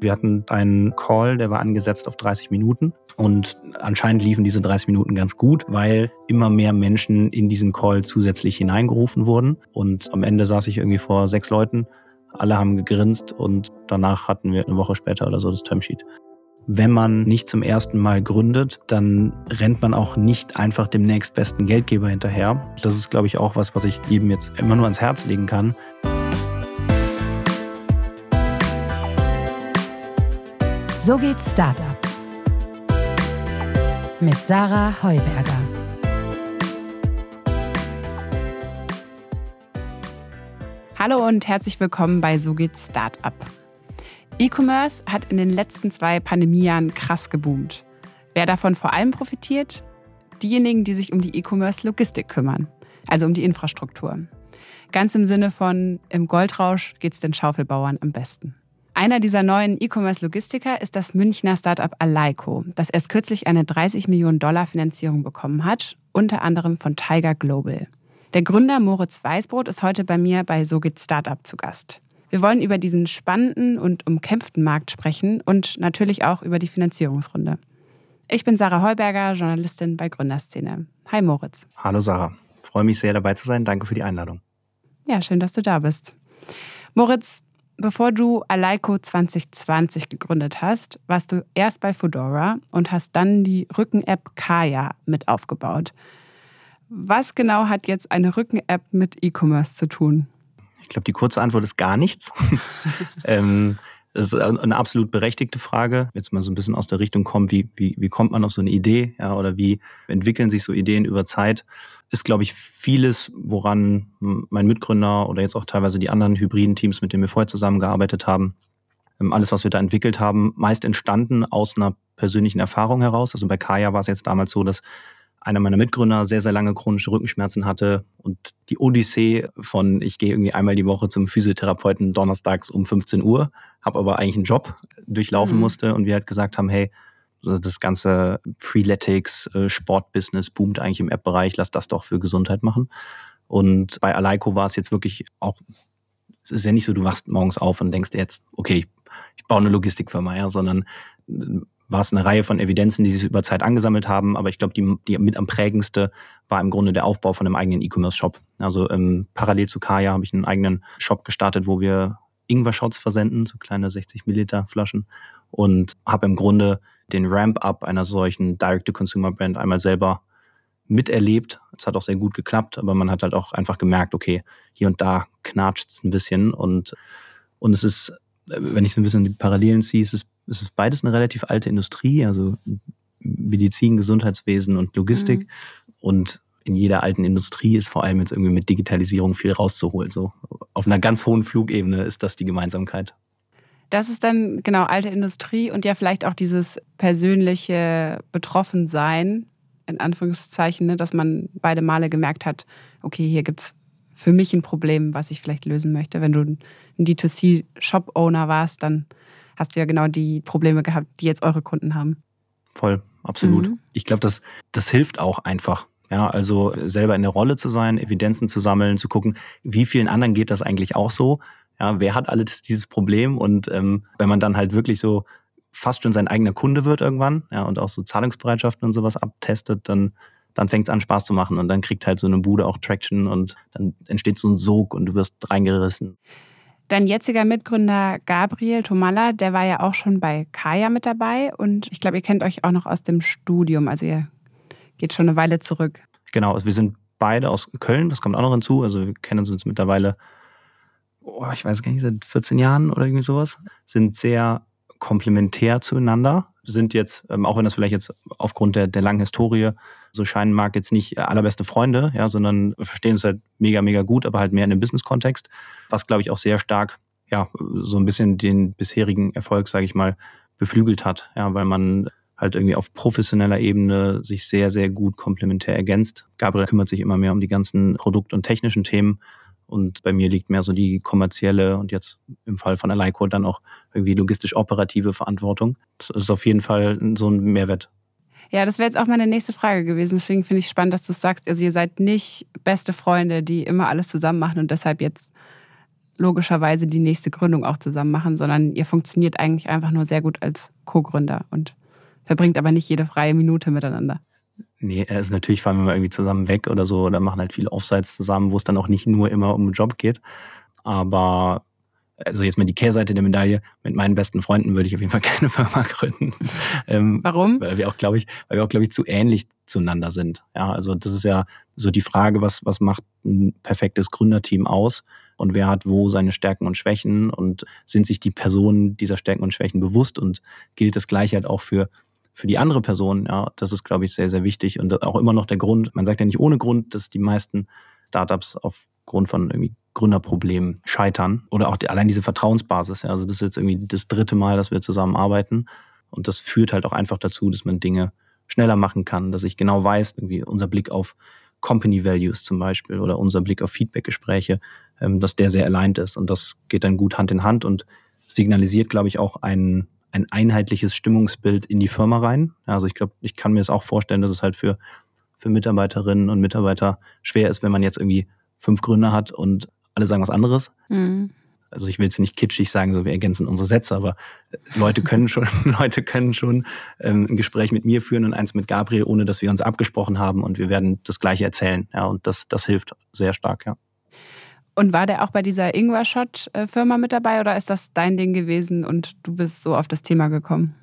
Wir hatten einen Call, der war angesetzt auf 30 Minuten und anscheinend liefen diese 30 Minuten ganz gut, weil immer mehr Menschen in diesen Call zusätzlich hineingerufen wurden und am Ende saß ich irgendwie vor sechs Leuten, alle haben gegrinst und danach hatten wir eine Woche später oder so das Termsheet. Wenn man nicht zum ersten Mal gründet, dann rennt man auch nicht einfach dem nächstbesten Geldgeber hinterher. Das ist, glaube ich, auch was, was ich jedem jetzt immer nur ans Herz legen kann. So geht's Startup. Mit Sarah Heuberger. Hallo und herzlich willkommen bei So geht's Startup. E-Commerce hat in den letzten zwei Pandemiejahren krass geboomt. Wer davon vor allem profitiert? Diejenigen, die sich um die E-Commerce-Logistik kümmern, also um die Infrastruktur. Ganz im Sinne von, im Goldrausch geht's den Schaufelbauern am besten. Einer dieser neuen E-Commerce-Logistiker ist das Münchner Startup Aleiko, das erst kürzlich eine 30 Millionen Dollar Finanzierung bekommen hat, unter anderem von Tiger Global. Der Gründer Moritz Weißbrot ist heute bei mir bei So geht Startup zu Gast. Wir wollen über diesen spannenden und umkämpften Markt sprechen und natürlich auch über die Finanzierungsrunde. Ich bin Sarah Heuberger, Journalistin bei Gründerszene. Hi Moritz. Hallo Sarah, freue mich sehr dabei zu sein. Danke für die Einladung. Ja, schön, dass du da bist. Moritz, Bevor du Aleiko 2020 gegründet hast, warst du erst bei Fedora und hast dann die Rücken-App Kaya mit aufgebaut. Was genau hat jetzt eine Rücken-App mit E-Commerce zu tun? Ich glaube, die kurze Antwort ist gar nichts. ähm, das ist eine absolut berechtigte Frage. Jetzt mal so ein bisschen aus der Richtung kommen, wie, wie, wie kommt man auf so eine Idee ja, oder wie entwickeln sich so Ideen über Zeit? Ist, glaube ich, vieles, woran mein Mitgründer oder jetzt auch teilweise die anderen hybriden Teams, mit denen wir vorher zusammengearbeitet haben, ähm, alles, was wir da entwickelt haben, meist entstanden aus einer persönlichen Erfahrung heraus. Also bei Kaya war es jetzt damals so, dass einer meiner Mitgründer sehr, sehr lange chronische Rückenschmerzen hatte und die Odyssee von, ich gehe irgendwie einmal die Woche zum Physiotherapeuten donnerstags um 15 Uhr, habe aber eigentlich einen Job durchlaufen mhm. musste und wir halt gesagt haben, hey, das ganze Freeletics, äh, Sportbusiness boomt eigentlich im App-Bereich, lass das doch für Gesundheit machen. Und bei Aleiko war es jetzt wirklich auch, es ist ja nicht so, du wachst morgens auf und denkst jetzt, okay, ich, baue eine Logistikfirma, ja, sondern war es eine Reihe von Evidenzen, die sich über Zeit angesammelt haben. Aber ich glaube, die, die mit am prägendste war im Grunde der Aufbau von einem eigenen E-Commerce-Shop. Also ähm, parallel zu Kaya habe ich einen eigenen Shop gestartet, wo wir Ingwer-Shots versenden, so kleine 60 Milliliter Flaschen. Und habe im Grunde den Ramp-up einer solchen Direct-to-Consumer-Brand einmal selber miterlebt. Es hat auch sehr gut geklappt, aber man hat halt auch einfach gemerkt, okay, hier und da knatscht es ein bisschen. Und, und es ist, wenn ich so ein bisschen die Parallelen ziehe, es ist es ist beides eine relativ alte Industrie, also Medizin, Gesundheitswesen und Logistik. Mhm. Und in jeder alten Industrie ist vor allem jetzt irgendwie mit Digitalisierung viel rauszuholen. So auf einer ganz hohen Flugebene ist das die Gemeinsamkeit. Das ist dann genau alte Industrie und ja vielleicht auch dieses persönliche Betroffensein, in Anführungszeichen, ne, dass man beide Male gemerkt hat, okay, hier gibt es für mich ein Problem, was ich vielleicht lösen möchte. Wenn du ein D2C-Shop-Owner warst, dann hast du ja genau die Probleme gehabt, die jetzt eure Kunden haben. Voll, absolut. Mhm. Ich glaube, das, das hilft auch einfach. Ja, also selber in der Rolle zu sein, Evidenzen zu sammeln, zu gucken, wie vielen anderen geht das eigentlich auch so? Ja, wer hat alles dieses Problem? Und ähm, wenn man dann halt wirklich so fast schon sein eigener Kunde wird irgendwann, ja, und auch so Zahlungsbereitschaften und sowas abtestet, dann, dann fängt es an, Spaß zu machen und dann kriegt halt so eine Bude auch Traction und dann entsteht so ein Sog und du wirst reingerissen. Dein jetziger Mitgründer Gabriel Tomalla, der war ja auch schon bei Kaya mit dabei und ich glaube, ihr kennt euch auch noch aus dem Studium, also ihr geht schon eine Weile zurück. Genau, also wir sind beide aus Köln, das kommt auch noch hinzu, also wir kennen uns mittlerweile, oh, ich weiß gar nicht, seit 14 Jahren oder irgendwie sowas, sind sehr komplementär zueinander, sind jetzt, ähm, auch wenn das vielleicht jetzt aufgrund der, der langen Historie so scheinen mag, jetzt nicht allerbeste Freunde, ja, sondern verstehen uns halt mega, mega gut, aber halt mehr in dem Business-Kontext, was glaube ich auch sehr stark, ja, so ein bisschen den bisherigen Erfolg, sage ich mal, beflügelt hat, ja, weil man halt irgendwie auf professioneller Ebene sich sehr, sehr gut komplementär ergänzt. Gabriel kümmert sich immer mehr um die ganzen Produkt- und technischen Themen und bei mir liegt mehr so die kommerzielle und jetzt im Fall von Aleiko dann auch irgendwie logistisch-operative Verantwortung. Das ist auf jeden Fall so ein Mehrwert. Ja, das wäre jetzt auch meine nächste Frage gewesen. Deswegen finde ich spannend, dass du es sagst. Also ihr seid nicht beste Freunde, die immer alles zusammen machen und deshalb jetzt logischerweise die nächste Gründung auch zusammen machen, sondern ihr funktioniert eigentlich einfach nur sehr gut als Co-Gründer und verbringt aber nicht jede freie Minute miteinander. Nee, also natürlich fahren wir mal irgendwie zusammen weg oder so oder machen halt viele Offsites zusammen, wo es dann auch nicht nur immer um den Job geht. Aber also jetzt mal die Kehrseite der Medaille, mit meinen besten Freunden würde ich auf jeden Fall keine Firma gründen. Ähm, Warum? Weil wir auch, glaube ich, weil wir auch, glaube ich, zu ähnlich zueinander sind. Ja, also das ist ja so die Frage, was, was macht ein perfektes Gründerteam aus? Und wer hat wo seine Stärken und Schwächen? Und sind sich die Personen dieser Stärken und Schwächen bewusst? Und gilt das gleiche halt auch für, für die andere Person? Ja, das ist, glaube ich, sehr, sehr wichtig. Und auch immer noch der Grund, man sagt ja nicht ohne Grund, dass die meisten Startups aufgrund von irgendwie Gründerproblemen scheitern oder auch die, allein diese Vertrauensbasis. Ja, also das ist jetzt irgendwie das dritte Mal, dass wir zusammenarbeiten und das führt halt auch einfach dazu, dass man Dinge schneller machen kann, dass ich genau weiß, irgendwie unser Blick auf Company Values zum Beispiel oder unser Blick auf Feedbackgespräche, ähm, dass der sehr aligned ist und das geht dann gut Hand in Hand und signalisiert, glaube ich, auch ein, ein einheitliches Stimmungsbild in die Firma rein. Also ich glaube, ich kann mir es auch vorstellen, dass es halt für, für Mitarbeiterinnen und Mitarbeiter schwer ist, wenn man jetzt irgendwie fünf Gründer hat und alle sagen was anderes. Mhm. Also ich will jetzt nicht kitschig sagen, so wir ergänzen unsere Sätze, aber Leute können schon, Leute können schon ähm, ein Gespräch mit mir führen und eins mit Gabriel, ohne dass wir uns abgesprochen haben und wir werden das Gleiche erzählen. Ja, und das, das hilft sehr stark, ja. Und war der auch bei dieser Ingwer-Shot-Firma mit dabei oder ist das dein Ding gewesen und du bist so auf das Thema gekommen?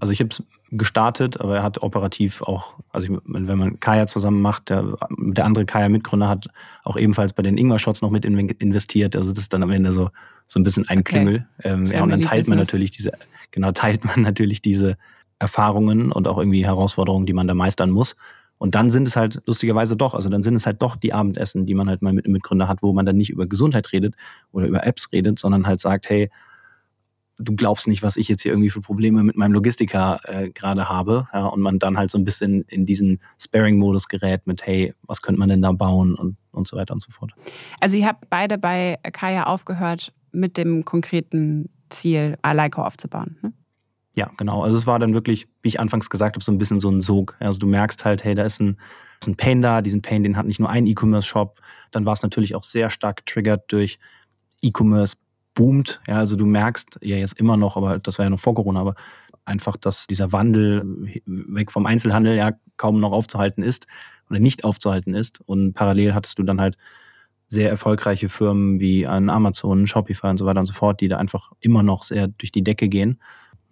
Also ich habe es gestartet, aber er hat operativ auch, also ich, wenn man Kaya zusammen macht, der, der andere Kaya-Mitgründer hat auch ebenfalls bei den Ingwer-Shots noch mit investiert. Also das ist dann am Ende so, so ein bisschen ein okay. Klingel. Ähm, ja, und dann teilt man natürlich diese, genau, teilt man natürlich diese Erfahrungen und auch irgendwie Herausforderungen, die man da meistern muss. Und dann sind es halt lustigerweise doch, also dann sind es halt doch die Abendessen, die man halt mal mit einem Mitgründer hat, wo man dann nicht über Gesundheit redet oder über Apps redet, sondern halt sagt, hey, du glaubst nicht, was ich jetzt hier irgendwie für Probleme mit meinem Logistiker äh, gerade habe. Ja, und man dann halt so ein bisschen in diesen Sparing-Modus gerät mit, hey, was könnte man denn da bauen und, und so weiter und so fort. Also ihr habt beide bei Kaya aufgehört mit dem konkreten Ziel, Aleiko aufzubauen. Ne? Ja, genau. Also es war dann wirklich, wie ich anfangs gesagt habe, so ein bisschen so ein Sog. Also du merkst halt, hey, da ist ein, ist ein Pain da. Diesen Pain, den hat nicht nur ein E-Commerce-Shop. Dann war es natürlich auch sehr stark getriggert durch E-Commerce boomt. Ja, also du merkst ja jetzt immer noch, aber das war ja noch vor Corona, aber einfach, dass dieser Wandel weg vom Einzelhandel ja kaum noch aufzuhalten ist oder nicht aufzuhalten ist. Und parallel hattest du dann halt sehr erfolgreiche Firmen wie an Amazon, Shopify und so weiter und so fort, die da einfach immer noch sehr durch die Decke gehen.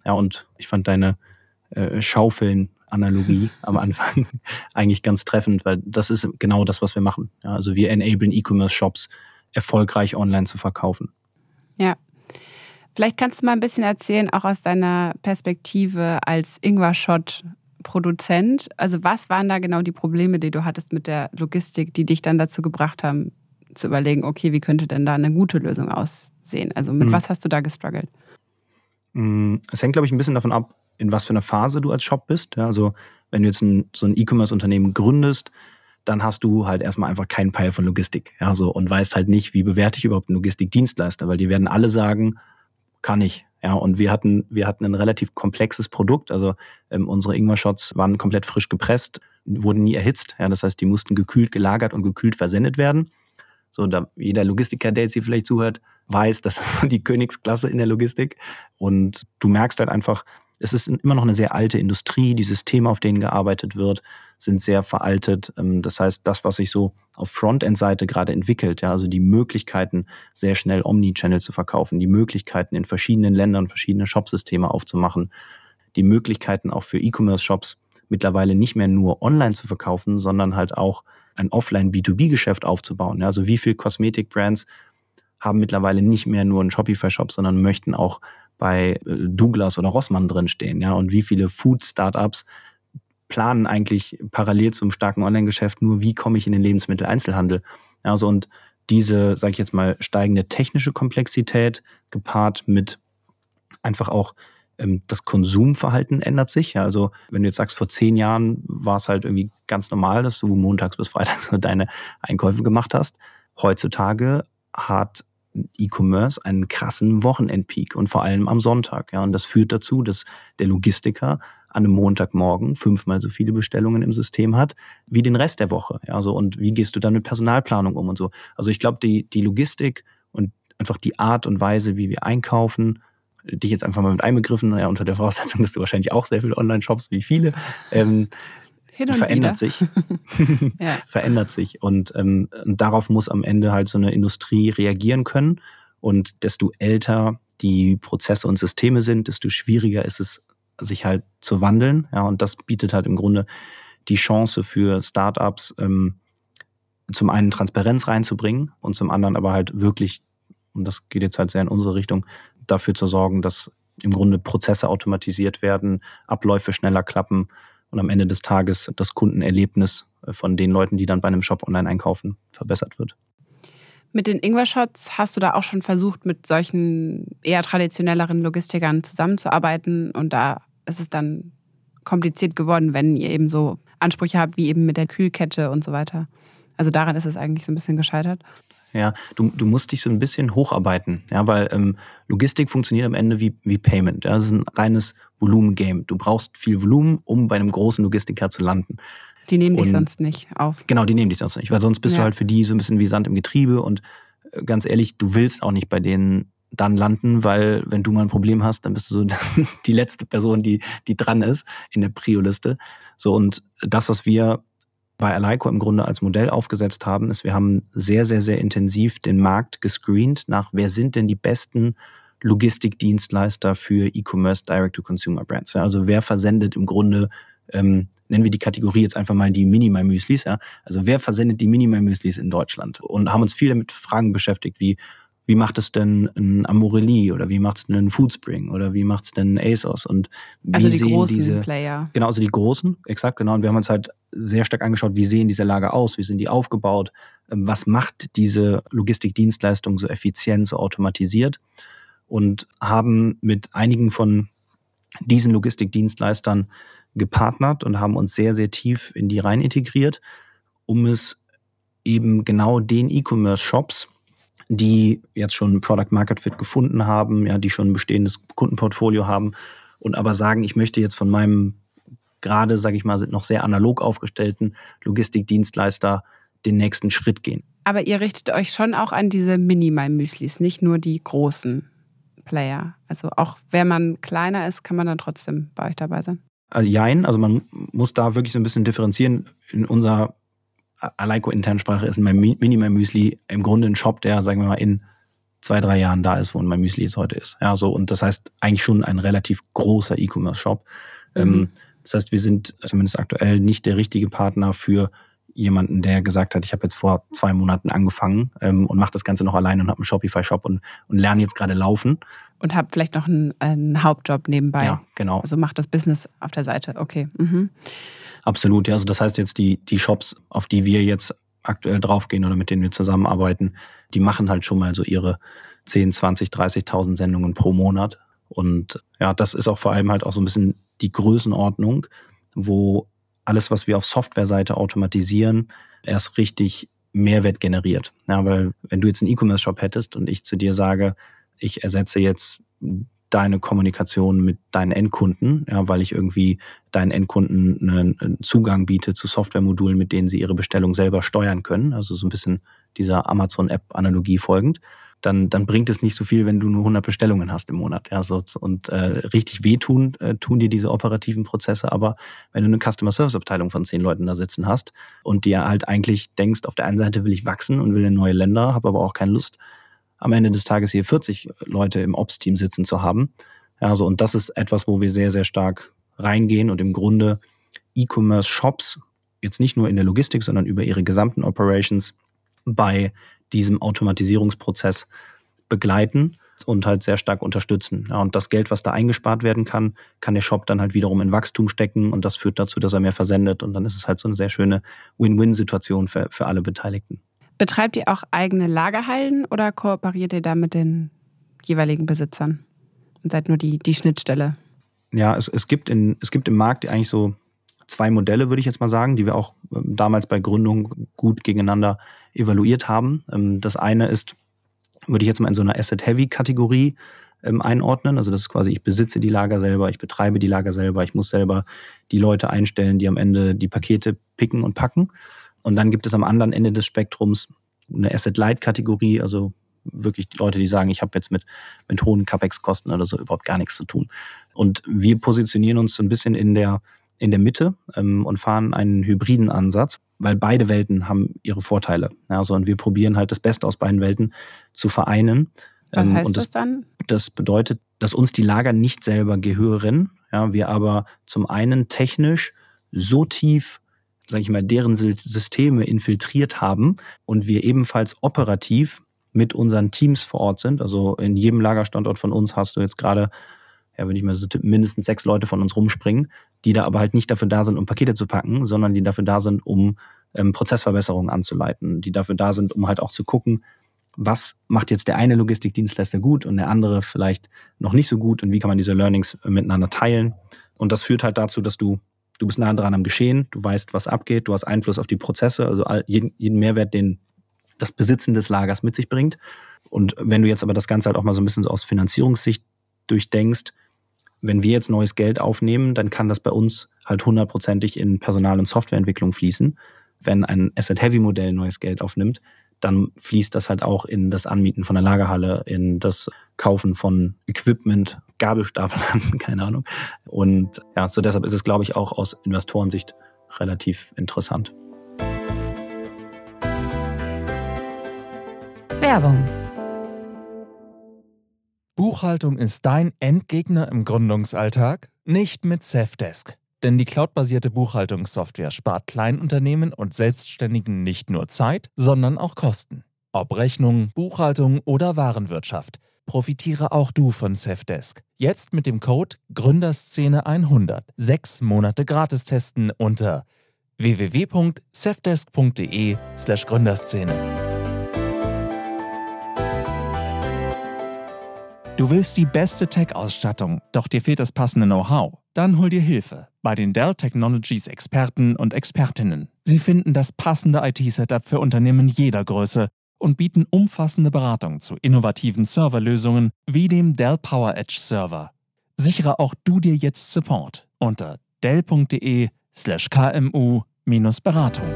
Ja, und ich fand deine äh, Schaufeln-Analogie am Anfang eigentlich ganz treffend, weil das ist genau das, was wir machen. Ja, also wir enablen E-Commerce-Shops erfolgreich online zu verkaufen. Ja. Vielleicht kannst du mal ein bisschen erzählen, auch aus deiner Perspektive als Ingwer-Shot-Produzent. Also was waren da genau die Probleme, die du hattest mit der Logistik, die dich dann dazu gebracht haben, zu überlegen, okay, wie könnte denn da eine gute Lösung aussehen? Also mit mhm. was hast du da gestruggelt? Mm, es hängt, glaube ich, ein bisschen davon ab, in was für einer Phase du als Shop bist. Also wenn du jetzt ein, so ein E-Commerce-Unternehmen gründest, dann hast du halt erstmal einfach keinen Peil von Logistik. Ja, und weißt halt nicht, wie bewerte ich überhaupt einen Logistikdienstleister, weil die werden alle sagen, kann ich. Ja, und wir hatten, wir hatten ein relativ komplexes Produkt. Also ähm, unsere Ingwer-Shots waren komplett frisch gepresst, wurden nie erhitzt. Ja, das heißt, die mussten gekühlt gelagert und gekühlt versendet werden. So, da jeder Logistiker, der jetzt hier vielleicht zuhört, weiß, das ist so die Königsklasse in der Logistik. Und du merkst halt einfach, es ist immer noch eine sehr alte Industrie. Die Systeme, auf denen gearbeitet wird, sind sehr veraltet. Ähm, das heißt, das, was sich so auf Frontend-Seite gerade entwickelt, ja, also die Möglichkeiten, sehr schnell Omnichannel zu verkaufen, die Möglichkeiten, in verschiedenen Ländern verschiedene Shopsysteme aufzumachen, die Möglichkeiten auch für E-Commerce-Shops mittlerweile nicht mehr nur online zu verkaufen, sondern halt auch ein Offline-B2B-Geschäft aufzubauen. Ja, also wie viele Kosmetik-Brands haben mittlerweile nicht mehr nur einen Shopify-Shop, sondern möchten auch bei äh, Douglas oder Rossmann drinstehen, ja, und wie viele Food-Startups planen eigentlich parallel zum starken Online-Geschäft nur, wie komme ich in den Lebensmitteleinzelhandel. Also und diese, sage ich jetzt mal, steigende technische Komplexität gepaart mit einfach auch ähm, das Konsumverhalten ändert sich. Ja, also wenn du jetzt sagst, vor zehn Jahren war es halt irgendwie ganz normal, dass du montags bis freitags deine Einkäufe gemacht hast. Heutzutage hat E-Commerce einen krassen Wochenendpeak und vor allem am Sonntag. Ja, und das führt dazu, dass der Logistiker an einem Montagmorgen fünfmal so viele Bestellungen im System hat wie den Rest der Woche. Ja, und wie gehst du dann mit Personalplanung um und so? Also ich glaube, die, die Logistik und einfach die Art und Weise, wie wir einkaufen, dich jetzt einfach mal mit einbegriffen, ja, unter der Voraussetzung, dass du wahrscheinlich auch sehr viele Online-Shops wie viele, ähm, verändert wieder. sich. ja. verändert sich. Und ähm, darauf muss am Ende halt so eine Industrie reagieren können. Und desto älter die Prozesse und Systeme sind, desto schwieriger ist es, sich halt zu wandeln. Ja, und das bietet halt im Grunde die Chance für Startups, ähm, zum einen Transparenz reinzubringen und zum anderen aber halt wirklich, und das geht jetzt halt sehr in unsere Richtung, dafür zu sorgen, dass im Grunde Prozesse automatisiert werden, Abläufe schneller klappen und am Ende des Tages das Kundenerlebnis äh, von den Leuten, die dann bei einem Shop online einkaufen, verbessert wird. Mit den Ingwer-Shots hast du da auch schon versucht, mit solchen eher traditionelleren Logistikern zusammenzuarbeiten und da ist es dann kompliziert geworden, wenn ihr eben so Ansprüche habt, wie eben mit der Kühlkette und so weiter. Also daran ist es eigentlich so ein bisschen gescheitert. Ja, du, du musst dich so ein bisschen hocharbeiten, ja, weil ähm, Logistik funktioniert am Ende wie, wie Payment. Ja, das ist ein reines Volumengame. Du brauchst viel Volumen, um bei einem großen Logistiker zu landen. Die nehmen dich sonst nicht auf. Genau, die nehmen dich sonst nicht, weil sonst bist ja. du halt für die so ein bisschen wie Sand im Getriebe und äh, ganz ehrlich, du willst auch nicht bei denen dann landen, weil wenn du mal ein Problem hast, dann bist du so die letzte Person, die, die dran ist in der Prio-Liste. So, und das, was wir bei Alico im Grunde als Modell aufgesetzt haben, ist, wir haben sehr, sehr, sehr intensiv den Markt gescreent nach, wer sind denn die besten Logistikdienstleister für E-Commerce Direct-to-Consumer-Brands. also wer versendet im Grunde, ähm, nennen wir die Kategorie jetzt einfach mal die Minimal-Müslis. Ja? Also wer versendet die Minimal-Müslis in Deutschland? Und haben uns viel damit Fragen beschäftigt, wie wie macht es denn ein Amorelli oder wie macht es denn ein Foodspring oder wie macht es denn ein ASOS? Und wie also die sehen großen diese Player. genau also die großen exakt genau. Und wir haben uns halt sehr stark angeschaut wie sehen diese Lager aus wie sind die aufgebaut ähm, was macht diese Logistikdienstleistung so effizient so automatisiert? Und haben mit einigen von diesen Logistikdienstleistern gepartnert und haben uns sehr sehr tief in die rein integriert um es eben genau den E-Commerce Shops die jetzt schon Product Market Fit gefunden haben, ja, die schon ein bestehendes Kundenportfolio haben und aber sagen, ich möchte jetzt von meinem gerade, sage ich mal, noch sehr analog aufgestellten Logistikdienstleister den nächsten Schritt gehen. Aber ihr richtet euch schon auch an diese Minimal-Müslis, nicht nur die großen Player. Also auch wenn man kleiner ist, kann man dann trotzdem bei euch dabei sein. Also jein, also man muss da wirklich so ein bisschen differenzieren. In unserer Aleiko internen Sprache ist mein Minimal Müsli im Grunde ein Shop, der, sagen wir mal, in zwei, drei Jahren da ist, wo mein Müsli jetzt heute ist. Ja, so, und das heißt eigentlich schon ein relativ großer E-Commerce-Shop. Mhm. Ähm, das heißt, wir sind zumindest aktuell nicht der richtige Partner für jemanden, der gesagt hat, ich habe jetzt vor zwei Monaten angefangen ähm, und mache das Ganze noch alleine und habe einen Shopify-Shop und, und lerne jetzt gerade laufen. Und habe vielleicht noch einen, einen, Hauptjob nebenbei. Ja, genau. Also macht das Business auf der Seite. Okay. Mhm. Absolut, ja. Also das heißt jetzt, die, die Shops, auf die wir jetzt aktuell draufgehen oder mit denen wir zusammenarbeiten, die machen halt schon mal so ihre 10, 20, 30.000 Sendungen pro Monat. Und ja, das ist auch vor allem halt auch so ein bisschen die Größenordnung, wo alles, was wir auf Softwareseite automatisieren, erst richtig Mehrwert generiert. Ja, weil wenn du jetzt einen E-Commerce-Shop hättest und ich zu dir sage, ich ersetze jetzt deine Kommunikation mit deinen Endkunden, ja, weil ich irgendwie deinen Endkunden einen Zugang biete zu Softwaremodulen, mit denen sie ihre Bestellung selber steuern können, also so ein bisschen dieser Amazon-App-Analogie folgend, dann, dann bringt es nicht so viel, wenn du nur 100 Bestellungen hast im Monat. Ja, so, und äh, richtig wehtun äh, tun dir diese operativen Prozesse, aber wenn du eine Customer Service Abteilung von zehn Leuten da sitzen hast und dir halt eigentlich denkst, auf der einen Seite will ich wachsen und will in neue Länder, habe aber auch keine Lust, am Ende des Tages hier 40 Leute im Ops-Team sitzen zu haben. Also, und das ist etwas, wo wir sehr, sehr stark reingehen und im Grunde E-Commerce-Shops, jetzt nicht nur in der Logistik, sondern über ihre gesamten Operations bei diesem Automatisierungsprozess begleiten und halt sehr stark unterstützen. Ja, und das Geld, was da eingespart werden kann, kann der Shop dann halt wiederum in Wachstum stecken und das führt dazu, dass er mehr versendet und dann ist es halt so eine sehr schöne Win-Win-Situation für, für alle Beteiligten. Betreibt ihr auch eigene Lagerhallen oder kooperiert ihr da mit den jeweiligen Besitzern und seid nur die, die Schnittstelle? Ja, es, es, gibt in, es gibt im Markt eigentlich so zwei Modelle, würde ich jetzt mal sagen, die wir auch ähm, damals bei Gründung gut gegeneinander evaluiert haben. Ähm, das eine ist, würde ich jetzt mal in so einer Asset-Heavy-Kategorie ähm, einordnen. Also das ist quasi, ich besitze die Lager selber, ich betreibe die Lager selber, ich muss selber die Leute einstellen, die am Ende die Pakete picken und packen. Und dann gibt es am anderen Ende des Spektrums eine Asset-Light-Kategorie, also wirklich die Leute, die sagen, ich habe jetzt mit, mit hohen CapEx-Kosten oder so überhaupt gar nichts zu tun. Und wir positionieren uns so ein bisschen in der, in der Mitte ähm, und fahren einen hybriden Ansatz, weil beide Welten haben ihre Vorteile. Ja, so, und wir probieren halt das Beste aus beiden Welten zu vereinen. Was Ähm, heißt und das dann? Das bedeutet, dass uns die Lager nicht selber gehören, ja, wir aber zum einen technisch so tief, sage ich mal, deren Sy- Systeme infiltriert haben und wir ebenfalls operativ mit unseren Teams vor Ort sind. Also in jedem Lagerstandort von uns hast du jetzt gerade, ja, wenn ich mal so mindestens sechs Leute von uns rumspringen, die da aber halt nicht dafür da sind, um Pakete zu packen, sondern die dafür da sind, um ähm, Prozessverbesserungen anzuleiten, die dafür da sind, um halt auch zu gucken, was macht jetzt der eine Logistikdienstleister gut und der andere vielleicht noch nicht so gut und wie kann man diese Learnings miteinander teilen. Und das führt halt dazu, dass du, du bist nah dran am Geschehen, du weißt, was abgeht, du hast Einfluss auf die Prozesse, also all, jeden, jeden Mehrwert, den das Besitzen des Lagers mit sich bringt. Und wenn du jetzt aber das Ganze halt auch mal so ein bisschen so aus Finanzierungssicht durchdenkst, wenn wir jetzt neues Geld aufnehmen, dann kann das bei uns halt hundertprozentig in Personal- und Softwareentwicklung fließen. Wenn ein Asset-Heavy-Modell neues Geld aufnimmt, dann fließt das halt auch in das Anmieten von der Lagerhalle, in das Kaufen von Equipment, Gabelstaplern, keine Ahnung. Und ja, so deshalb ist es, glaube ich, auch aus Investorensicht relativ interessant. Werbung. Buchhaltung ist dein Endgegner im Gründungsalltag? Nicht mit Safdesk. Denn die cloudbasierte Buchhaltungssoftware spart Kleinunternehmen und Selbstständigen nicht nur Zeit, sondern auch Kosten. Ob Rechnung, Buchhaltung oder Warenwirtschaft. Profitiere auch du von Safdesk. Jetzt mit dem Code Gründerszene100. Sechs Monate gratis testen unter www.safdesk.de slash Gründerszene. Du willst die beste Tech-Ausstattung, doch dir fehlt das passende Know-how? Dann hol dir Hilfe bei den Dell Technologies Experten und Expertinnen. Sie finden das passende IT-Setup für Unternehmen jeder Größe und bieten umfassende Beratung zu innovativen Serverlösungen wie dem Dell PowerEdge Server. Sichere auch du dir jetzt Support unter dell.de/kmu-beratung.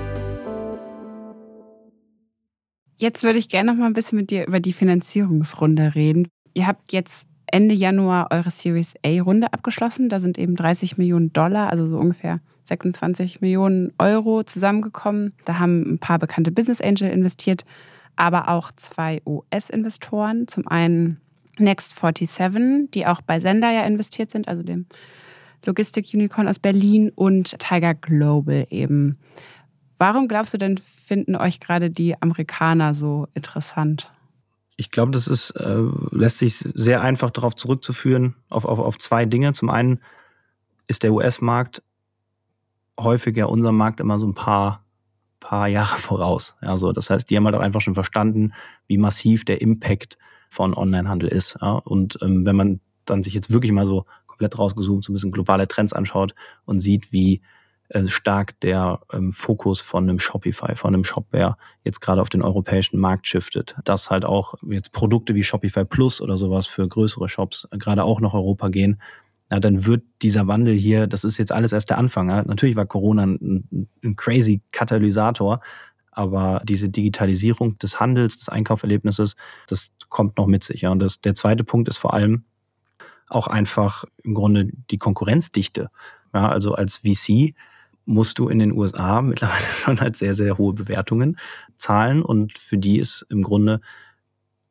Jetzt würde ich gerne noch mal ein bisschen mit dir über die Finanzierungsrunde reden. Ihr habt jetzt Ende Januar eure Series A-Runde abgeschlossen. Da sind eben 30 Millionen Dollar, also so ungefähr 26 Millionen Euro zusammengekommen. Da haben ein paar bekannte Business Angel investiert, aber auch zwei US-Investoren. Zum einen Next47, die auch bei Sender ja investiert sind, also dem Logistik-Unicorn aus Berlin und Tiger Global eben. Warum glaubst du denn, finden euch gerade die Amerikaner so interessant? Ich glaube, das ist, äh, lässt sich sehr einfach darauf zurückzuführen, auf, auf, auf zwei Dinge. Zum einen ist der US-Markt häufiger unserem Markt immer so ein paar, paar Jahre voraus. Also das heißt, die haben halt auch einfach schon verstanden, wie massiv der Impact von Onlinehandel ist. Ja? Und ähm, wenn man dann sich jetzt wirklich mal so komplett rausgezoomt, so ein bisschen globale Trends anschaut und sieht, wie stark der ähm, Fokus von einem Shopify, von einem Shopware jetzt gerade auf den europäischen Markt shiftet. Dass halt auch jetzt Produkte wie Shopify Plus oder sowas für größere Shops äh, gerade auch nach Europa gehen. Ja, dann wird dieser Wandel hier, das ist jetzt alles erst der Anfang. Ja. Natürlich war Corona ein, ein crazy Katalysator, aber diese Digitalisierung des Handels, des Einkauferlebnisses, das kommt noch mit sich. Ja. Und das, der zweite Punkt ist vor allem auch einfach im Grunde die Konkurrenzdichte. Ja, also als VC musst du in den USA mittlerweile schon halt sehr, sehr hohe Bewertungen zahlen und für die ist im Grunde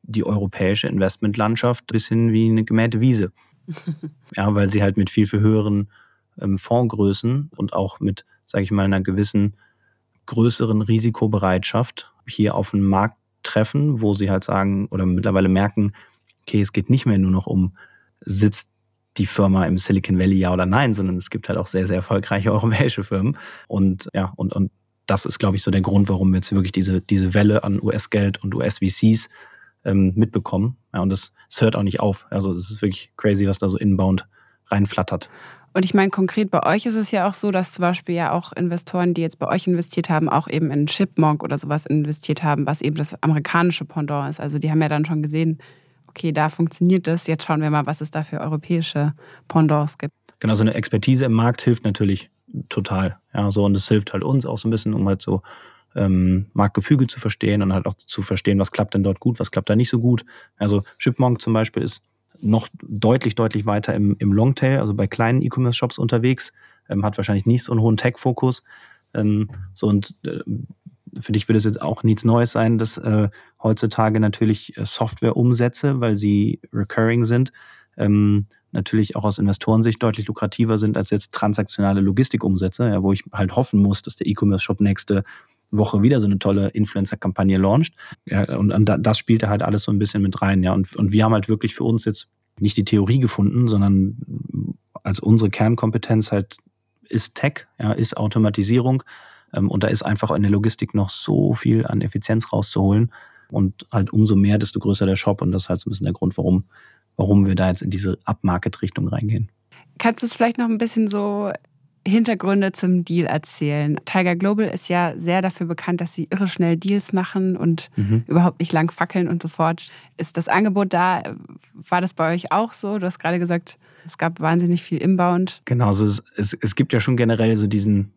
die europäische Investmentlandschaft ein bisschen wie eine gemähte Wiese. ja, weil sie halt mit viel, viel höheren ähm, Fondsgrößen und auch mit, sage ich mal, einer gewissen größeren Risikobereitschaft hier auf einen Markt treffen, wo sie halt sagen oder mittlerweile merken, okay, es geht nicht mehr nur noch um sitzt die Firma im Silicon Valley ja oder nein, sondern es gibt halt auch sehr, sehr erfolgreiche europäische Firmen. Und ja, und, und das ist, glaube ich, so der Grund, warum wir jetzt wirklich diese, diese Welle an US-Geld und US-VCs ähm, mitbekommen. Ja, und das, das hört auch nicht auf. Also das ist wirklich crazy, was da so inbound reinflattert. Und ich meine, konkret bei euch ist es ja auch so, dass zum Beispiel ja auch Investoren, die jetzt bei euch investiert haben, auch eben in Chipmonk oder sowas investiert haben, was eben das amerikanische Pendant ist. Also die haben ja dann schon gesehen, okay, da funktioniert das, jetzt schauen wir mal, was es da für europäische Pendants gibt. Genau, so eine Expertise im Markt hilft natürlich total. Ja, so und es hilft halt uns auch so ein bisschen, um halt so ähm, Marktgefüge zu verstehen und halt auch zu verstehen, was klappt denn dort gut, was klappt da nicht so gut. Also Shipmonk zum Beispiel ist noch deutlich, deutlich weiter im, im Longtail, also bei kleinen E-Commerce-Shops unterwegs, ähm, hat wahrscheinlich nicht so einen hohen Tech-Fokus. Ähm, so und äh, für dich wird es jetzt auch nichts Neues sein, dass äh, heutzutage natürlich äh, Software-Umsätze, weil sie recurring sind, ähm, natürlich auch aus Investorensicht deutlich lukrativer sind als jetzt transaktionale Logistikumsätze, ja, wo ich halt hoffen muss, dass der E-Commerce-Shop nächste Woche wieder so eine tolle Influencer-Kampagne launcht. Ja, und, und das spielt da halt alles so ein bisschen mit rein. Ja. Und, und wir haben halt wirklich für uns jetzt nicht die Theorie gefunden, sondern als unsere Kernkompetenz halt ist Tech, ja, ist Automatisierung. Ähm, und da ist einfach in der Logistik noch so viel an Effizienz rauszuholen. Und halt umso mehr, desto größer der Shop. Und das ist halt so ein bisschen der Grund, warum, warum wir da jetzt in diese Upmarket-Richtung reingehen. Kannst du es vielleicht noch ein bisschen so Hintergründe zum Deal erzählen. Tiger Global ist ja sehr dafür bekannt, dass sie irre schnell Deals machen und mhm. überhaupt nicht lang fackeln und so fort. Ist das Angebot da? War das bei euch auch so? Du hast gerade gesagt, es gab wahnsinnig viel Inbound. Genau, also es, es, es gibt ja schon generell so diesen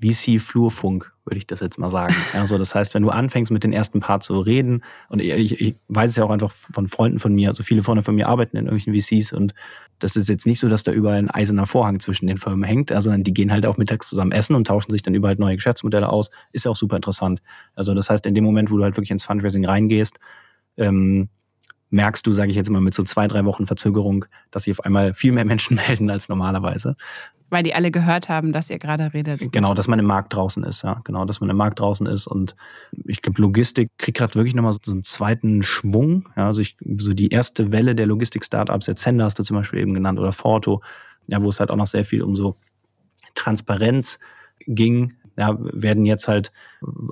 VC-Flurfunk, würde ich das jetzt mal sagen. Also das heißt, wenn du anfängst mit den ersten paar zu reden, und ich, ich weiß es ja auch einfach von Freunden von mir, also viele Freunde von mir arbeiten in irgendwelchen VCs und das ist jetzt nicht so, dass da überall ein eiserner Vorhang zwischen den Firmen hängt, sondern die gehen halt auch mittags zusammen essen und tauschen sich dann überall halt neue Geschäftsmodelle aus. Ist ja auch super interessant. Also das heißt, in dem Moment, wo du halt wirklich ins Fundraising reingehst, ähm, merkst du, sage ich jetzt mal mit so zwei, drei Wochen Verzögerung, dass sich auf einmal viel mehr Menschen melden als normalerweise. Weil die alle gehört haben, dass ihr gerade redet. Genau, dass man im Markt draußen ist, ja. Genau, dass man im Markt draußen ist. Und ich glaube, Logistik kriegt gerade wirklich nochmal so einen zweiten Schwung. Ja, also ich, so die erste Welle der Logistik-Startups, jetzt Sender hast du zum Beispiel eben genannt oder Forto, ja, wo es halt auch noch sehr viel um so Transparenz ging, ja, werden jetzt halt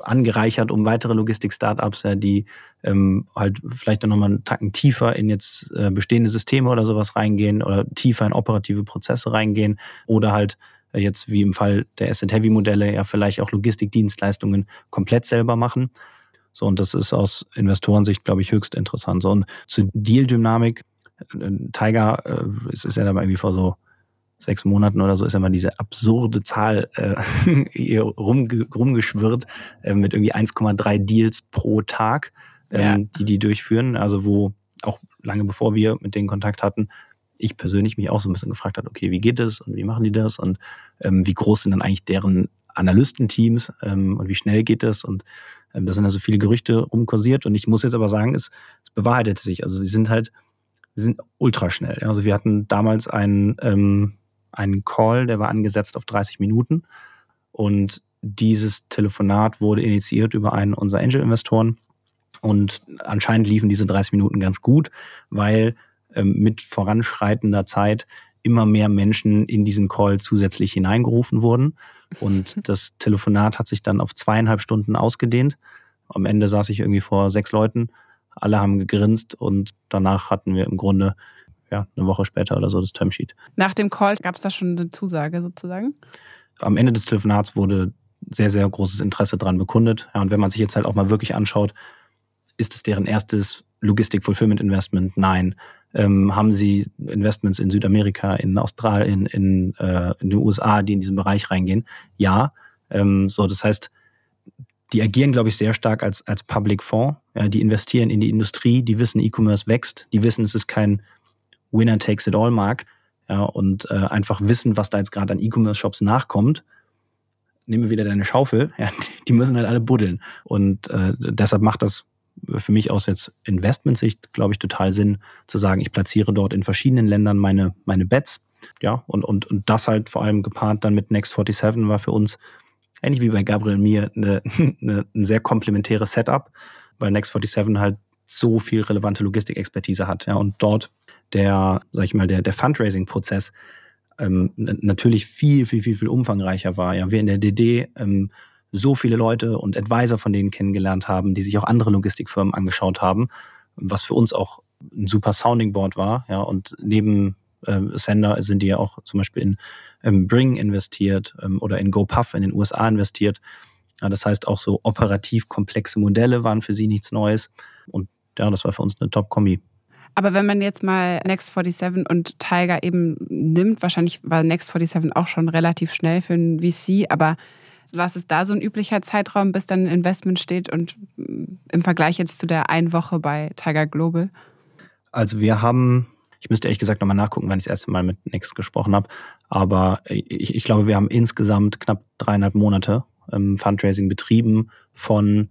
angereichert um weitere Logistik-Startups, ja, die ähm, halt vielleicht dann nochmal einen Tacken tiefer in jetzt äh, bestehende Systeme oder sowas reingehen oder tiefer in operative Prozesse reingehen oder halt äh, jetzt wie im Fall der Asset-Heavy-Modelle ja vielleicht auch Logistikdienstleistungen komplett selber machen. So, und das ist aus Investorensicht, glaube ich, höchst interessant. So, und zur Deal-Dynamik, äh, Tiger, äh, es ist ja dann irgendwie vor so sechs Monaten oder so ist ja mal diese absurde Zahl äh, hier rumge rumgeschwirrt äh, mit irgendwie 1,3 Deals pro Tag, ähm, ja. die die durchführen. Also wo auch lange bevor wir mit denen Kontakt hatten, ich persönlich mich auch so ein bisschen gefragt hat, okay, wie geht es und wie machen die das und ähm, wie groß sind dann eigentlich deren Analystenteams ähm, und wie schnell geht das und ähm, da sind also viele Gerüchte rumkursiert und ich muss jetzt aber sagen, es, es bewahrheitet sich. Also sie sind halt, sie sind ultra schnell. Also wir hatten damals einen ähm, einen Call, der war angesetzt auf 30 Minuten. Und dieses Telefonat wurde initiiert über einen unserer Angel-Investoren. Und anscheinend liefen diese 30 Minuten ganz gut, weil ähm, mit voranschreitender Zeit immer mehr Menschen in diesen Call zusätzlich hineingerufen wurden. Und das Telefonat hat sich dann auf zweieinhalb Stunden ausgedehnt. Am Ende saß ich irgendwie vor sechs Leuten. Alle haben gegrinst und danach hatten wir im Grunde ja, eine Woche später oder so das Termsheet. Nach dem Call gab es da schon eine Zusage sozusagen? Am Ende des Telefonats wurde sehr, sehr großes Interesse dran bekundet. Ja, und wenn man sich jetzt halt auch mal wirklich anschaut, ist es deren erstes Logistik-Fulfillment-Investment? Nein. Ähm, haben sie Investments in Südamerika, in Australien, in, äh, in den USA, die in diesen Bereich reingehen? Ja. Ähm, so, das heißt, die agieren, glaube ich, sehr stark als, als Public Fonds. Ja, die investieren in die Industrie, die wissen, E-Commerce wächst, die wissen, es ist kein Winner takes it all mag ja, und äh, einfach wissen, was da jetzt gerade an E-Commerce-Shops nachkommt, nehmen wir wieder deine Schaufel, ja, die müssen halt alle buddeln. Und äh, deshalb macht das für mich aus jetzt Investmentsicht, glaube ich, total Sinn zu sagen, ich platziere dort in verschiedenen Ländern meine, meine Bets. Ja, und, und, und das halt vor allem gepaart dann mit Next 47 war für uns, ähnlich wie bei Gabriel mir, eine, eine, ein sehr komplementäres Setup, weil Next 47 halt so viel relevante Logistikexpertise hat. Ja, und dort der, sag ich mal, der, der Fundraising-Prozess ähm, natürlich viel, viel, viel, viel umfangreicher war. Ja, wir in der DD ähm, so viele Leute und Advisor von denen kennengelernt haben, die sich auch andere Logistikfirmen angeschaut haben, was für uns auch ein super Sounding Board war. Ja, und neben äh, Sender sind die ja auch zum Beispiel in ähm, Bring investiert ähm, oder in GoPuff in den USA investiert. Ja, das heißt, auch so operativ komplexe Modelle waren für sie nichts Neues. Und ja, das war für uns eine Top-Kombi. Aber wenn man jetzt mal Next 47 und Tiger eben nimmt, wahrscheinlich war Next 47 auch schon relativ schnell für einen VC, aber Was ist da so ein üblicher Zeitraum, bis dann ein Investment steht und mm, im Vergleich jetzt zu der einen Woche bei Tiger Global? Also wir haben, ich müsste ehrlich gesagt nochmal nachgucken, wann ich das erste Mal mit Nix gesprochen habe, aber ich, ich glaube, wir haben insgesamt knapp dreieinhalb Monate ähm, Fundraising betrieben von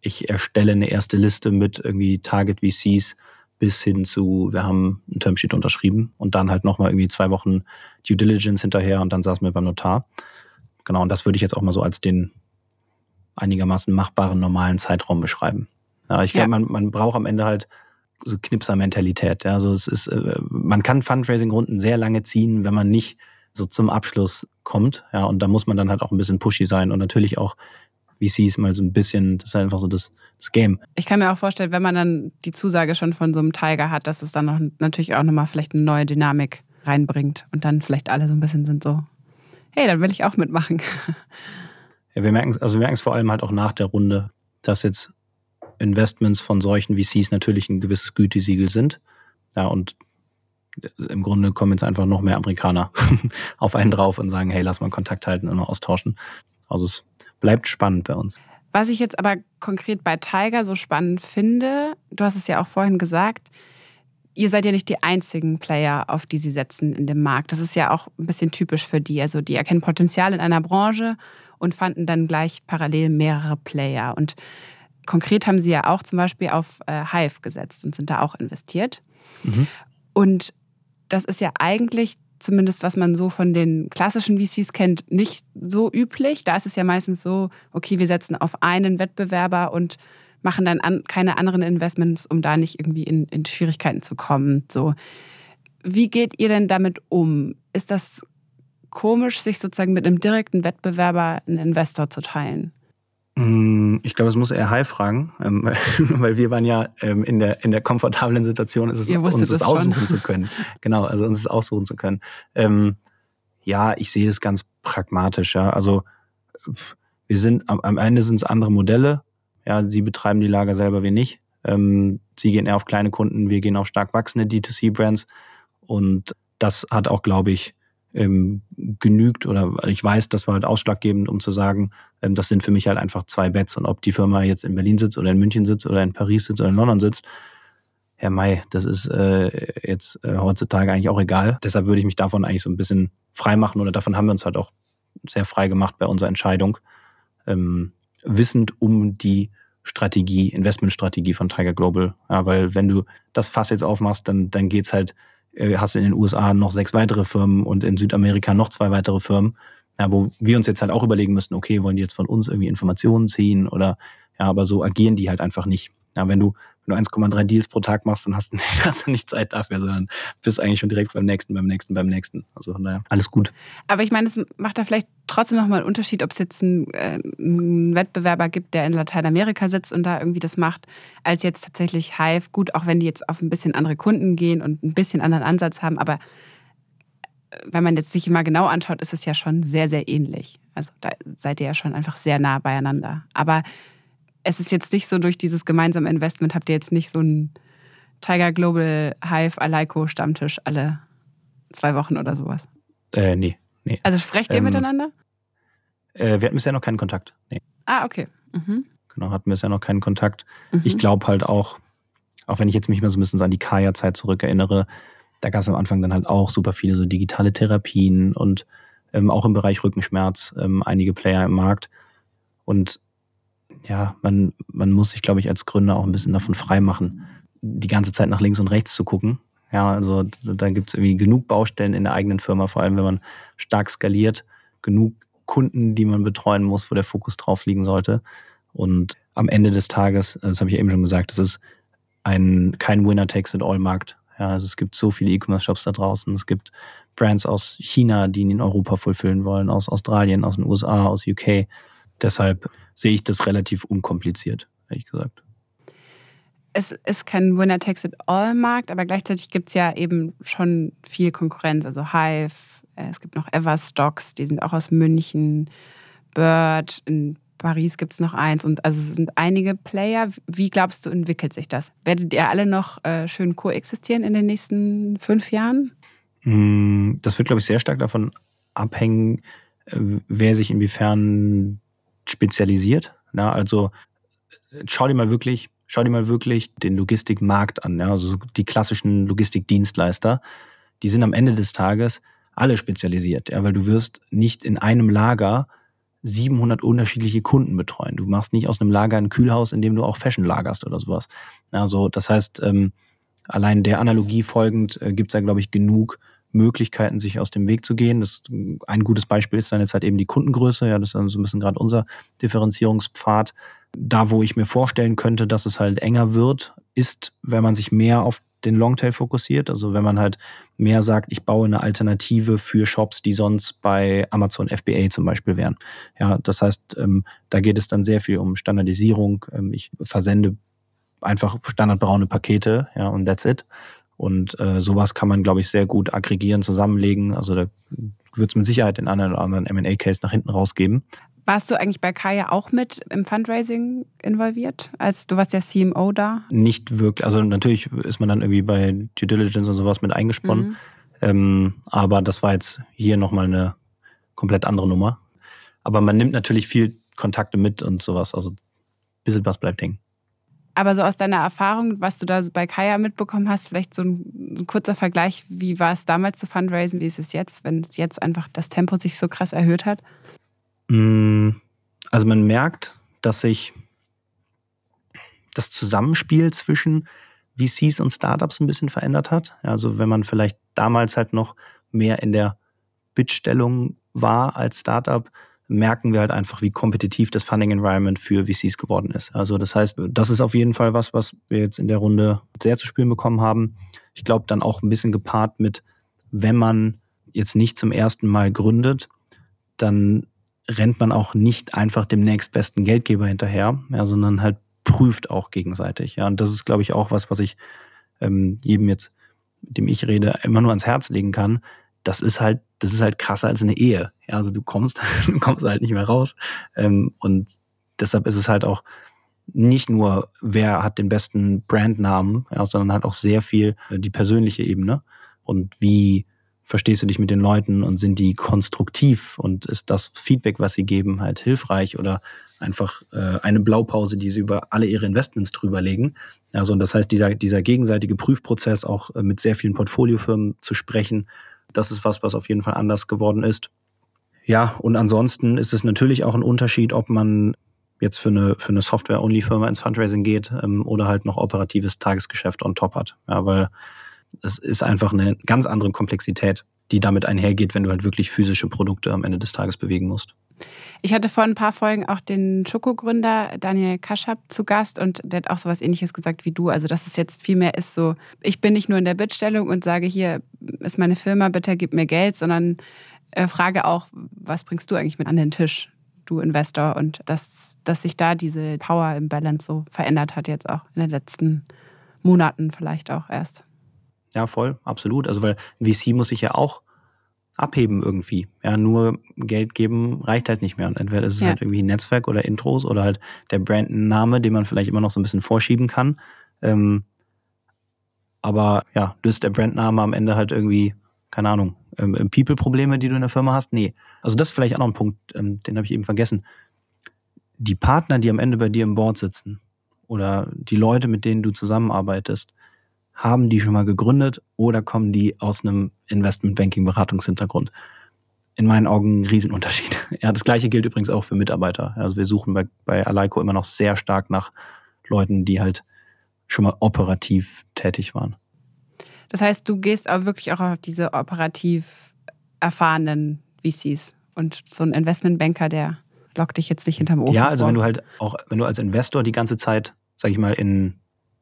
ich erstelle eine erste Liste mit irgendwie Target VCs bis hin zu, wir haben ein Termsheet unterschrieben und dann halt nochmal irgendwie zwei Wochen Due Diligence hinterher und dann saßen wir beim Notar. Genau, und das würde ich jetzt auch mal so als den einigermaßen machbaren normalen Zeitraum beschreiben. Ja, ich glaube, ja. man, man braucht am Ende halt so Knipser-Mentalität. Ja, also es ist, äh, man kann Fundraising-Runden sehr lange ziehen, wenn man nicht so zum Abschluss kommt. Ja, und da muss man dann halt auch ein bisschen pushy sein und natürlich auch VCs mal so ein bisschen, das ist halt einfach so das, das Game. Ich kann mir auch vorstellen, wenn man dann die Zusage schon von so einem Tiger hat, dass es dann noch, natürlich auch nochmal vielleicht eine neue Dynamik reinbringt und dann vielleicht alle so ein bisschen sind so, hey, dann will ich auch mitmachen. Ja, wir merken, also wir merken es vor allem halt auch nach der Runde, dass jetzt Investments von solchen VCs natürlich ein gewisses Gütesiegel sind. Ja, und im Grunde kommen jetzt einfach noch mehr Amerikaner auf einen drauf und sagen, hey, lass mal Kontakt halten und austauschen. Also es bleibt spannend bei uns. Was ich jetzt aber konkret bei Tiger so spannend finde, du hast es ja auch vorhin gesagt, ihr seid ja nicht die einzigen Player, auf die sie setzen in dem Markt. Das ist ja auch ein bisschen typisch für die. Also die erkennen Potenzial in einer Branche und fanden dann gleich parallel mehrere Player. Und konkret haben sie ja auch zum Beispiel auf äh, Hive gesetzt und sind da auch investiert. Mhm. Und das ist ja eigentlich zumindest was man so von den klassischen VCs kennt, nicht so üblich. Da ist es ja meistens so, okay, wir setzen auf einen Wettbewerber und machen dann an, keine anderen Investments, um da nicht irgendwie in, in Schwierigkeiten zu kommen. So. Wie geht ihr denn damit um? Ist das komisch, sich sozusagen mit einem direkten Wettbewerber einen Investor zu teilen? Mm, ich glaube, es muss eher High fragen, ähm, weil wir waren ja ähm, in der in der komfortablen Situation, ist es, uns es aussuchen zu können. Genau, also uns es aussuchen zu können. Ähm, ja, ich sehe es ganz pragmatisch. Ja, also wir sind am, am Ende sind es andere Modelle. Ja, sie betreiben die Lager selber, wir nicht. Ähm, sie gehen eher auf kleine Kunden, wir gehen auf stark wachsende D2C-Brands und das hat auch, glaube ich, ähm, genügt oder ich weiß, das war halt ausschlaggebend, um zu sagen, ähm, das sind für mich halt einfach zwei Bets und ob die Firma jetzt in Berlin sitzt oder in München sitzt oder in Paris sitzt oder in London sitzt, Herr May, das ist äh, jetzt äh, heutzutage eigentlich auch egal. Deshalb würde ich mich davon eigentlich so ein bisschen frei machen oder davon haben wir uns halt auch sehr frei gemacht bei unserer Entscheidung, ähm, wissend um die Strategie, Investmentstrategie von Tiger Global. Ja, weil wenn du das Fass jetzt aufmachst, dann, dann geht's halt äh, hast du in den USA noch sechs weitere Firmen und in Südamerika noch zwei weitere Firmen, ja, wo wir uns jetzt halt auch überlegen müssen, okay, wollen die jetzt von uns irgendwie Informationen ziehen oder ja, aber so agieren die halt einfach nicht. Ja, wenn du, wenn du 1,3 Deals pro Tag machst, dann hast du, nicht, hast du nicht Zeit dafür, sondern bist eigentlich schon direkt beim nächsten, beim nächsten, beim nächsten. Also von daher, alles gut. Aber ich meine, es macht da vielleicht trotzdem nochmal einen Unterschied, ob es jetzt einen, äh, einen, Wettbewerber gibt, der in Lateinamerika sitzt und da irgendwie das macht, als jetzt tatsächlich Hive. Gut, auch wenn die jetzt auf ein bisschen andere Kunden gehen und ein bisschen anderen Ansatz haben, aber äh, wenn man jetzt sich mal genau anschaut, ist es ja schon sehr, sehr ähnlich. Also da seid ihr ja schon einfach sehr nah beieinander. Aber es ist jetzt nicht so, durch dieses gemeinsame Investment habt ihr jetzt nicht so einen Tiger Global Hive Alaiko Stammtisch alle zwei Wochen oder sowas. Äh, nee, nee. Also sprecht ihr ähm, miteinander? Äh, wir hatten bisher noch keinen Kontakt. Nee. Ah, okay. Mhm. Genau, hatten bisher noch keinen Kontakt. Mhm. Ich glaube halt auch, auch wenn ich jetzt mich mal so ein bisschen an die Kaya-Zeit zurückerinnere, da gab es am Anfang dann halt auch super viele so digitale Therapien und ähm, auch im Bereich Rückenschmerz ähm, einige Player im Markt. Und ja, man, man muss sich, glaube ich, als Gründer auch ein bisschen davon freimachen, die ganze Zeit nach links und rechts zu gucken. Ja, also da gibt es irgendwie genug Baustellen in der eigenen Firma, vor allem wenn man stark skaliert, genug Kunden, die man betreuen muss, wo der Fokus drauf liegen sollte. Und am Ende des Tages, das habe ich eben schon gesagt, es ist ein, kein Winner-Takes-it-all-Markt. Ja, also es gibt so viele E-Commerce-Shops da draußen. Es gibt Brands aus China, die ihn in Europa fulfillen wollen, aus Australien, aus den USA, aus UK. Deshalb sehe ich das relativ unkompliziert, ehrlich gesagt. Es ist kein Winner-Takes-it-all-Markt, aber gleichzeitig gibt es ja eben schon viel Konkurrenz. Also Hive, äh, es gibt noch Everstocks, die sind auch aus München, Bird, in Paris gibt es noch eins und also es sind einige Player. Wie glaubst du, entwickelt sich das? Werdet ihr alle noch äh, schön koexistieren in den nächsten fünf Jahren? Mm, das wird, glaube ich, sehr stark davon abhängen, äh, wer sich inwiefern spezialisiert. Ja, also schau dir mal wirklich, schau dir mal wirklich den Logistikmarkt an. Ja, also die klassischen Logistikdienstleister, die sind am Ende des Tages alle spezialisiert, ja, weil du wirst nicht in einem Lager 700 unterschiedliche Kunden betreuen. Du machst nicht aus einem Lager ein Kühlhaus, in dem du auch Fashion lagerst oder sowas. Also das heißt, ähm, allein der Analogie folgend äh, gibt es da, glaube ich, genug Möglichkeiten, sich aus dem Weg zu gehen. Das, ein gutes Beispiel ist dann jetzt halt eben die Kundengröße. Ja, das ist dann so ein bisschen gerade unser Differenzierungspfad. Da, wo ich mir vorstellen könnte, dass es halt enger wird, ist, wenn man sich mehr auf den Longtail fokussiert. Also wenn man halt mehr sagt, ich baue eine Alternative für Shops, die sonst bei Amazon FBA zum Beispiel wären. Ja, das heißt, ähm, da geht es dann sehr viel um Standardisierung. Ähm, ich versende einfach standardbraune Pakete, ja, und that's it. Und äh, sowas kann man, glaube ich, sehr gut aggregieren, zusammenlegen. Also da wird es mit Sicherheit in einen oder anderen M&A-Case nach hinten rausgeben. Warst du eigentlich bei Kaya auch mit im Fundraising involviert? Als du warst ja CMO da? Nicht wirklich. Also natürlich ist man dann irgendwie bei Due Diligence und sowas mit eingesponnen. Mhm. Ähm, aber das war jetzt hier nochmal eine komplett andere Nummer. Aber man nimmt natürlich viel Kontakte mit und sowas. Also ein bisschen was bleibt hängen. Aber so aus deiner Erfahrung, was du da bei Kaya mitbekommen hast, vielleicht so ein, ein, kurzer Vergleich, wie war es damals zu fundraisen, wie ist es jetzt, wenn es jetzt einfach das Tempo sich so krass erhöht hat? Mm, also man merkt, dass sich das Zusammenspiel zwischen VCs und Startups ein bisschen verändert hat. Also wenn man vielleicht damals halt noch mehr in der Bittstellung war als Startup, merken wir halt einfach, wie kompetitiv das Funding Environment für VCs geworden ist. Also das heißt, das ist auf jeden Fall was, was wir jetzt in der Runde sehr zu spüren bekommen haben. Ich glaube dann auch ein bisschen gepaart mit, wenn man jetzt nicht zum ersten Mal gründet, dann rennt man auch nicht einfach dem nächstbesten Geldgeber hinterher, ja, sondern halt prüft auch gegenseitig. Ja, und das ist, glaube ich, auch was, was ich ähm, jedem jetzt, mit dem ich rede, immer nur ans Herz legen kann. Das ist halt, das ist halt krasser als eine Ehe. Ja, also du kommst, du kommst halt nicht mehr raus. Ähm, und deshalb ist es halt auch nicht nur, wer hat den besten Brandnamen, ja, sondern halt auch sehr viel äh, die persönliche Ebene und wie verstehst du dich mit den Leuten und sind die konstruktiv und ist das Feedback, was sie geben, halt hilfreich oder einfach äh, eine Blaupause, die sie über alle ihre Investments drüberlegen. Also und das heißt, dieser, dieser gegenseitige Prüfprozess auch äh, mit sehr vielen Portfoliofirmen zu sprechen, das ist was, was auf jeden Fall anders geworden ist. Ja, und ansonsten ist es natürlich auch ein Unterschied, ob man jetzt für eine, für eine Software-Only-Firma ins Fundraising geht ähm, oder halt noch operatives Tagesgeschäft on top hat. Ja, weil es ist einfach eine ganz andere Komplexität, die damit einhergeht, wenn du halt wirklich physische Produkte am Ende des Tages bewegen musst. Ich hatte vor ein paar Folgen auch den Schoko-Gründer Daniel Kaschab zu Gast und der hat auch so was ähnliches gesagt wie du. Also, dass es jetzt viel mehr ist so, ich bin nicht nur in der Bittstellung und sage, hier ist meine Firma, bitte gib mir Geld, sondern frage auch, was bringst du eigentlich mit an den Tisch, du Investor? Und dass, dass sich da diese Power im Balance so verändert hat, jetzt auch in den letzten Monaten vielleicht auch erst. Ja, voll, absolut. Also weil ein VC muss sich ja auch abheben irgendwie. Ja, nur Geld geben reicht halt nicht mehr. Und entweder ist es ja. halt irgendwie ein Netzwerk oder Intros oder halt der Brandname, den man vielleicht immer noch so ein bisschen vorschieben kann. Ähm, aber ja, löst der Brandname am Ende halt irgendwie, keine Ahnung, ähm, People-Probleme, die du in der Firma hast? Nee. Also das ist vielleicht auch noch ein Punkt, ähm, den habe ich eben vergessen. Die Partner, die am Ende bei dir im Board sitzen oder die Leute, mit denen du zusammenarbeitest, haben die schon mal gegründet oder kommen die aus einem Investmentbanking-Beratungshintergrund? In meinen Augen ein Riesenunterschied. Ja, das gleiche gilt übrigens auch für Mitarbeiter. Also wir suchen bei, bei Aleiko immer noch sehr stark nach Leuten, die halt schon mal operativ tätig waren. Das heißt, du gehst aber wirklich auch auf diese operativ erfahrenen VCs und so ein Investmentbanker, der lockt dich jetzt nicht hinterm Ofen. Ja, also vor. wenn du halt auch, wenn du als Investor die ganze Zeit, sag ich mal, in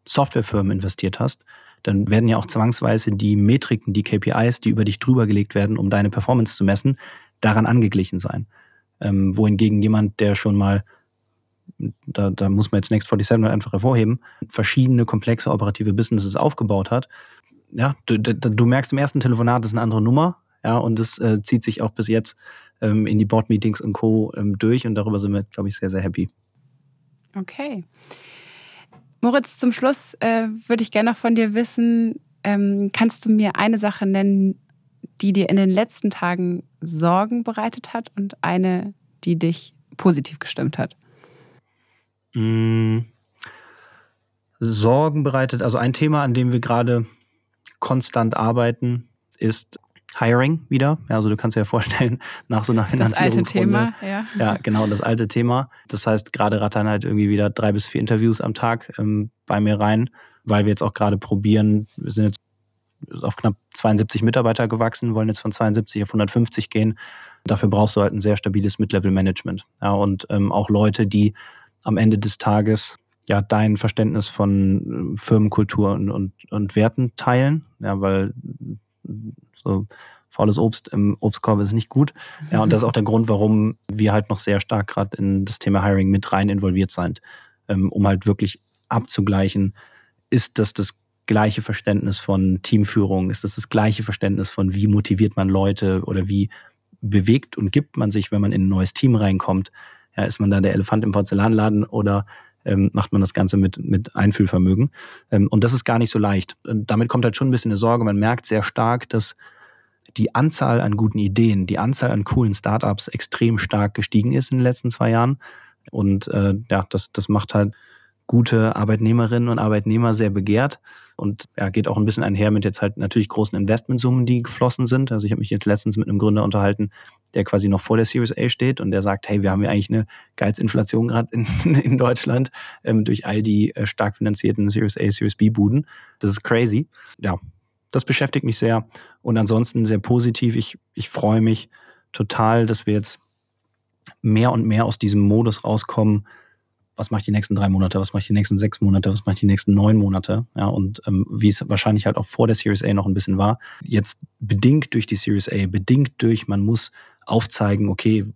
Softwarefirmen investiert hast, dann werden ja auch zwangsweise die Metriken, die KPIs, die über dich drüber gelegt werden, um deine Performance zu messen, daran angeglichen sein. Ähm, wohingegen jemand, der schon mal, da, da muss man jetzt Next 47 einfach hervorheben, verschiedene komplexe operative Businesses aufgebaut hat, ja, du, du merkst im ersten Telefonat, das ist eine andere Nummer, ja, und das äh, zieht sich auch bis jetzt ähm, in die Board-Meetings und Co. Ähm, durch und darüber sind wir, glaube ich, sehr, sehr happy. Okay. Moritz, zum Schluss äh, würde ich gerne noch von dir wissen, ähm, kannst du mir eine Sache nennen, die dir in den letzten Tagen Sorgen bereitet hat und eine, die dich positiv gestimmt hat? Mm, Sorgen bereitet, also ein Thema, an dem wir gerade konstant arbeiten, ist Hiring wieder. Also du kannst dir ja vorstellen, nach so einer Finanzierungsrunde. Das alte Thema, ja. Ja, genau, das alte Thema. Das heißt, gerade rattern halt irgendwie wieder drei bis vier Interviews am Tag ähm, bei mir rein, weil wir jetzt auch gerade probieren, wir sind jetzt auf knapp 72 Mitarbeiter gewachsen, wollen jetzt von 72 auf 150 gehen. Dafür brauchst du halt ein sehr stabiles Mid-Level-Management. Ja, und ähm, auch Leute, die am Ende des Tages ja dein Verständnis von Firmenkultur und, und, und Werten teilen. Ja, weil so faules Obst im Obstkorb ist nicht gut. Ja, und das ist auch der Grund, warum wir halt noch sehr stark gerade in das Thema Hiring mit rein involviert sind, ähm, um halt wirklich abzugleichen, ist das das gleiche Verständnis von Teamführung, ist das das gleiche Verständnis von wie motiviert man Leute oder wie bewegt und gibt man sich, wenn man in ein neues Team reinkommt. Ja, ist man da der Elefant im Porzellanladen oder ähm, macht man das Ganze mit, mit Einfühlvermögen. Ähm, und das ist gar nicht so leicht. Und damit kommt halt schon ein bisschen eine Sorge. Man merkt sehr stark, dass die Anzahl an guten Ideen, die Anzahl an coolen Startups extrem stark gestiegen ist in den letzten zwei Jahren. Und äh, ja, das, das macht halt gute Arbeitnehmerinnen und Arbeitnehmer sehr begehrt und ja, geht auch ein bisschen einher mit jetzt halt natürlich großen Investmentsummen, die geflossen sind. Also ich habe mich jetzt letztens mit einem Gründer unterhalten, der quasi noch vor der Series A steht und der sagt, hey, wir haben ja eigentlich eine Geizinflation gerade in, in Deutschland ähm, durch all die äh, stark finanzierten Series A, Series B Buden. Das ist crazy. Ja, das beschäftigt mich sehr und ansonsten sehr positiv. Ich, ich freue mich total, dass wir jetzt mehr und mehr aus diesem Modus rauskommen, was mache ich die nächsten drei Monate, was mache ich die nächsten sechs Monate, was mache ich die nächsten neun Monate. Ja, und ähm, wie es wahrscheinlich halt auch vor der Series A noch ein bisschen war, jetzt bedingt durch die Series A, bedingt durch, man muss aufzeigen, okay,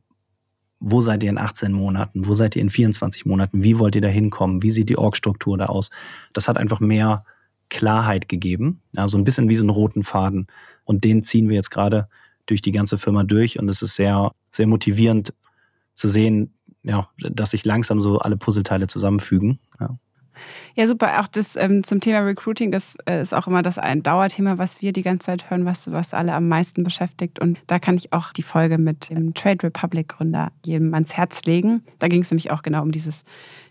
wo seid ihr in 18 Monaten, wo seid ihr in 24 Monaten, wie wollt ihr da hinkommen, wie sieht die Org-Struktur da aus. Das hat einfach mehr Klarheit gegeben, also ein bisschen wie so einen roten Faden. Und den ziehen wir jetzt gerade durch die ganze Firma durch und es ist sehr, sehr motivierend zu sehen, ja, dass sich langsam so alle Puzzleteile zusammenfügen. Ja. Ja, super. Auch das ähm, zum Thema Recruiting, das äh, ist auch immer das ein Dauerthema, was wir die ganze Zeit hören, was, was alle am meisten beschäftigt. Und da kann ich auch die Folge mit dem Trade Republic Gründer jedem ans Herz legen. Da ging es nämlich auch genau um dieses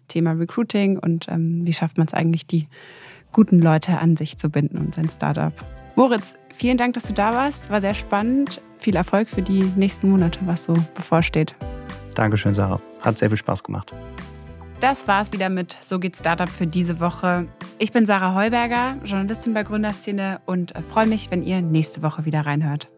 Thema Recruiting und ähm, wie schafft man es eigentlich, die guten Leute an sich zu binden und sein Startup. Moritz, vielen Dank, dass du da warst. War sehr spannend. Viel Erfolg für die nächsten Monate, was so bevorsteht. Dankeschön, Sarah. Hat sehr viel Spaß gemacht. Das war's wieder mit So geht Startup für diese Woche. Ich bin Sarah Heuberger, Journalistin bei Gründerszene und freue mich, wenn ihr nächste Woche wieder reinhört.